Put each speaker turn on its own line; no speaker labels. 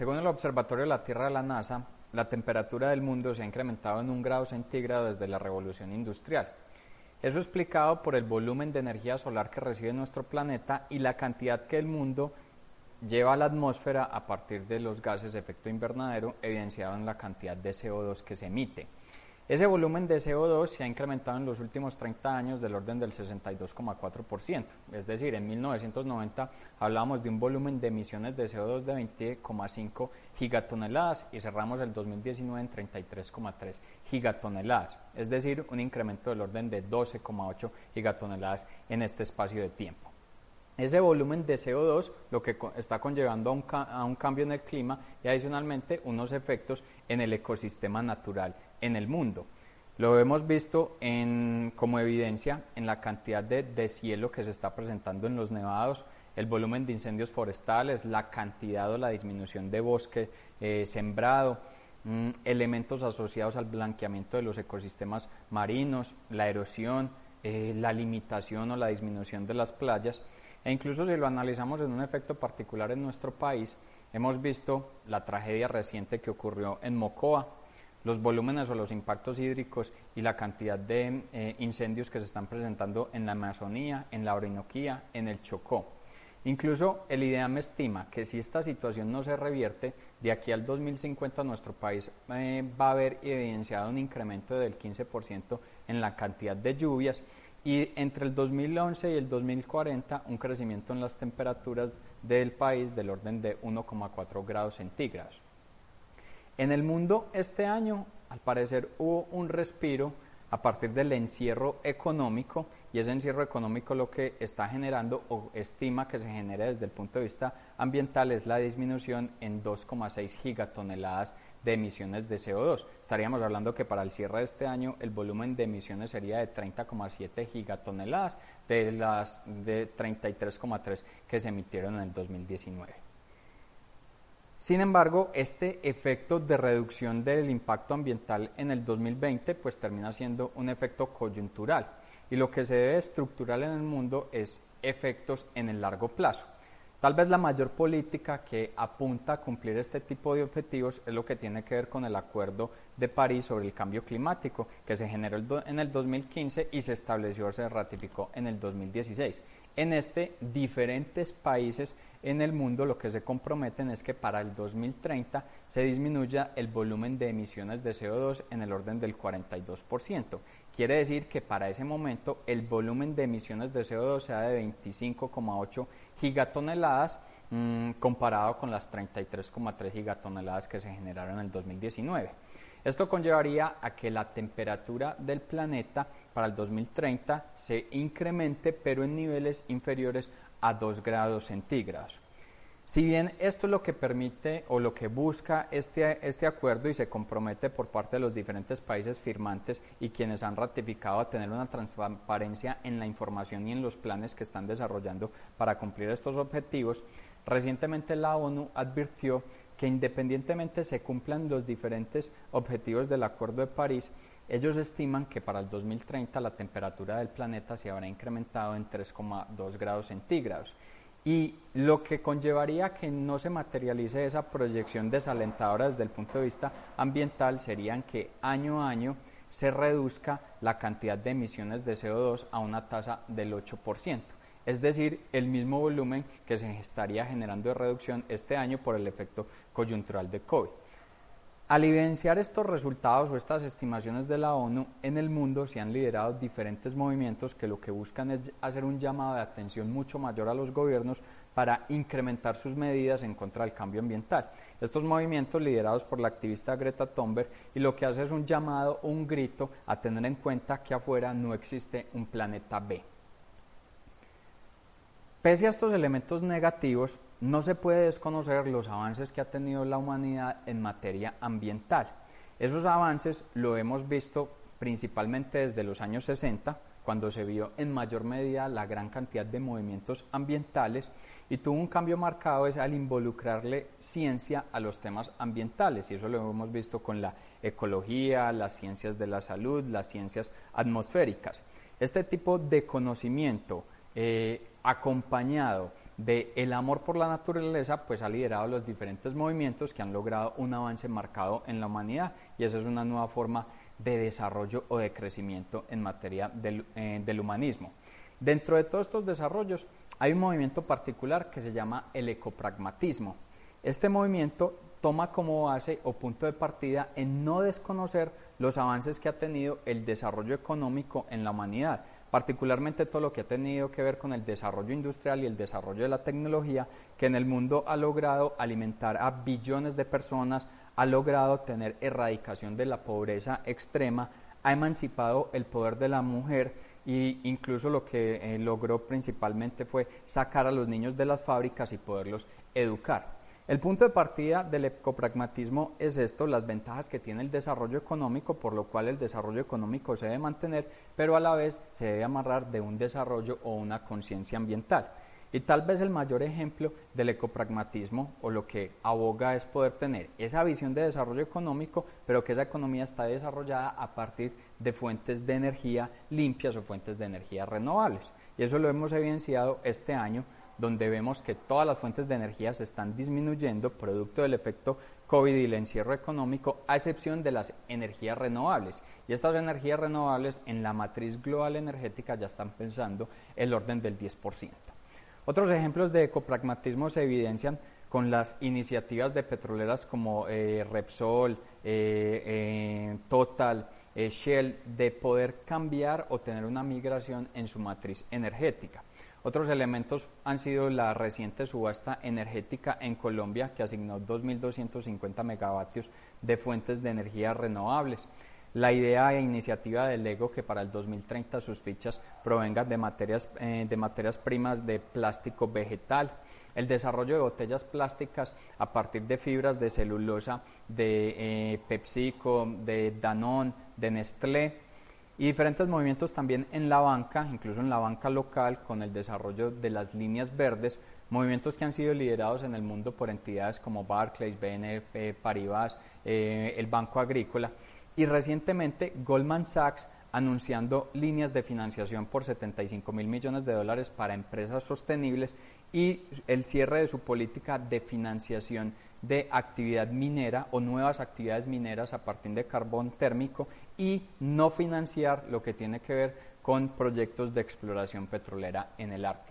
Según el Observatorio de la Tierra de la NASA, la temperatura del mundo se ha incrementado en un grado centígrado desde la revolución industrial. Eso explicado por el volumen de energía solar que recibe nuestro planeta y la cantidad que el mundo lleva a la atmósfera a partir de los gases de efecto invernadero evidenciado en la cantidad de CO2 que se emite. Ese volumen de CO2 se ha incrementado en los últimos 30 años del orden del 62,4%. Es decir, en 1990 hablábamos de un volumen de emisiones de CO2 de 20,5 gigatoneladas y cerramos el 2019 en 33,3 gigatoneladas. Es decir, un incremento del orden de 12,8 gigatoneladas en este espacio de tiempo. Ese volumen de CO2 lo que está conllevando a un, a un, cambio en el clima y adicionalmente unos efectos en el ecosistema natural en el mundo. Lo hemos visto en, como evidencia en la cantidad de deshielo que se está presentando en los nevados, el volumen de incendios forestales, la cantidad o la disminución de bosque eh, sembrado, mm, elementos asociados al blanqueamiento de los ecosistemas marinos, la erosión, eh, la limitación o la disminución de las playas e incluso si lo analizamos en un efecto particular en nuestro país, hemos visto la tragedia reciente que ocurrió en Mocoa, los volúmenes o los impactos hídricos y la cantidad de eh, incendios que se están presentando en la Amazonía, en la Orinoquía, en el Chocó. Incluso el IDEAM estima que si esta situación no se revierte, de aquí al 2050 nuestro país eh, va a haber evidenciado un incremento del 15% en la cantidad de lluvias y entre el 2011 y el 2040 un crecimiento en las temperaturas del país del orden de 1,4 grados centígrados. En el mundo este año, al parecer, hubo un respiro a partir del encierro económico y ese encierro económico lo que está generando o estima que se genere desde el punto de vista ambiental es la disminución en 2,6 gigatoneladas de emisiones de CO2. Estaríamos hablando que para el cierre de este año el volumen de emisiones sería de 30,7 gigatoneladas de las de 33,3 que se emitieron en el 2019. Sin embargo, este efecto de reducción del impacto ambiental en el 2020 pues termina siendo un efecto coyuntural y lo que se debe estructurar en el mundo es efectos en el largo plazo. Tal vez la mayor política que apunta a cumplir este tipo de objetivos es lo que tiene que ver con el Acuerdo de París sobre el cambio climático, que se generó en el 2015 y se estableció, se ratificó en el 2016. En este, diferentes países en el mundo lo que se comprometen es que para el 2030 se disminuya el volumen de emisiones de CO2 en el orden del 42%. Quiere decir que para ese momento el volumen de emisiones de CO2 sea de 25,8 gigatoneladas mmm, comparado con las 33,3 gigatoneladas que se generaron en el 2019. Esto conllevaría a que la temperatura del planeta para el 2030 se incremente, pero en niveles inferiores a 2 grados centígrados. Si bien esto es lo que permite o lo que busca este, este acuerdo y se compromete por parte de los diferentes países firmantes y quienes han ratificado a tener una transparencia en la información y en los planes que están desarrollando para cumplir estos objetivos, recientemente la ONU advirtió que independientemente se cumplan los diferentes objetivos del Acuerdo de París, ellos estiman que para el 2030 la temperatura del planeta se habrá incrementado en 3,2 grados centígrados. Y lo que conllevaría que no se materialice esa proyección desalentadora desde el punto de vista ambiental serían que año a año se reduzca la cantidad de emisiones de CO2 a una tasa del 8%, es decir, el mismo volumen que se estaría generando de reducción este año por el efecto coyuntural de COVID. Al evidenciar estos resultados o estas estimaciones de la ONU, en el mundo se han liderado diferentes movimientos que lo que buscan es hacer un llamado de atención mucho mayor a los gobiernos para incrementar sus medidas en contra del cambio ambiental. Estos movimientos liderados por la activista Greta Thunberg y lo que hace es un llamado, un grito a tener en cuenta que afuera no existe un planeta B. Pese a estos elementos negativos, no se puede desconocer los avances que ha tenido la humanidad en materia ambiental. Esos avances lo hemos visto principalmente desde los años 60, cuando se vio en mayor medida la gran cantidad de movimientos ambientales y tuvo un cambio marcado es al involucrarle ciencia a los temas ambientales y eso lo hemos visto con la ecología, las ciencias de la salud, las ciencias atmosféricas. Este tipo de conocimiento eh, acompañado de el amor por la naturaleza, pues ha liderado los diferentes movimientos que han logrado un avance marcado en la humanidad y esa es una nueva forma de desarrollo o de crecimiento en materia del, eh, del humanismo. Dentro de todos estos desarrollos hay un movimiento particular que se llama el ecopragmatismo. Este movimiento toma como base o punto de partida en no desconocer los avances que ha tenido el desarrollo económico en la humanidad, particularmente todo lo que ha tenido que ver con el desarrollo industrial y el desarrollo de la tecnología, que en el mundo ha logrado alimentar a billones de personas, ha logrado tener erradicación de la pobreza extrema, ha emancipado el poder de la mujer e incluso lo que eh, logró principalmente fue sacar a los niños de las fábricas y poderlos educar. El punto de partida del ecopragmatismo es esto, las ventajas que tiene el desarrollo económico, por lo cual el desarrollo económico se debe mantener, pero a la vez se debe amarrar de un desarrollo o una conciencia ambiental. Y tal vez el mayor ejemplo del ecopragmatismo o lo que aboga es poder tener esa visión de desarrollo económico, pero que esa economía está desarrollada a partir de fuentes de energía limpias o fuentes de energía renovables. Y eso lo hemos evidenciado este año donde vemos que todas las fuentes de energía se están disminuyendo producto del efecto COVID y el encierro económico, a excepción de las energías renovables. Y estas energías renovables en la matriz global energética ya están pensando el orden del 10%. Otros ejemplos de ecopragmatismo se evidencian con las iniciativas de petroleras como eh, Repsol, eh, eh, Total, Shell, de poder cambiar o tener una migración en su matriz energética. Otros elementos han sido la reciente subasta energética en Colombia, que asignó 2.250 megavatios de fuentes de energía renovables. La idea e iniciativa del Lego que para el 2030 sus fichas provengan de materias, eh, de materias primas de plástico vegetal. El desarrollo de botellas plásticas a partir de fibras de celulosa de eh, PepsiCo, de Danone, de Nestlé y diferentes movimientos también en la banca, incluso en la banca local, con el desarrollo de las líneas verdes, movimientos que han sido liderados en el mundo por entidades como Barclays, BNP Paribas, eh, el Banco Agrícola. Y recientemente Goldman Sachs anunciando líneas de financiación por 75 mil millones de dólares para empresas sostenibles y el cierre de su política de financiación de actividad minera o nuevas actividades mineras a partir de carbón térmico y no financiar lo que tiene que ver con proyectos de exploración petrolera en el Ártico.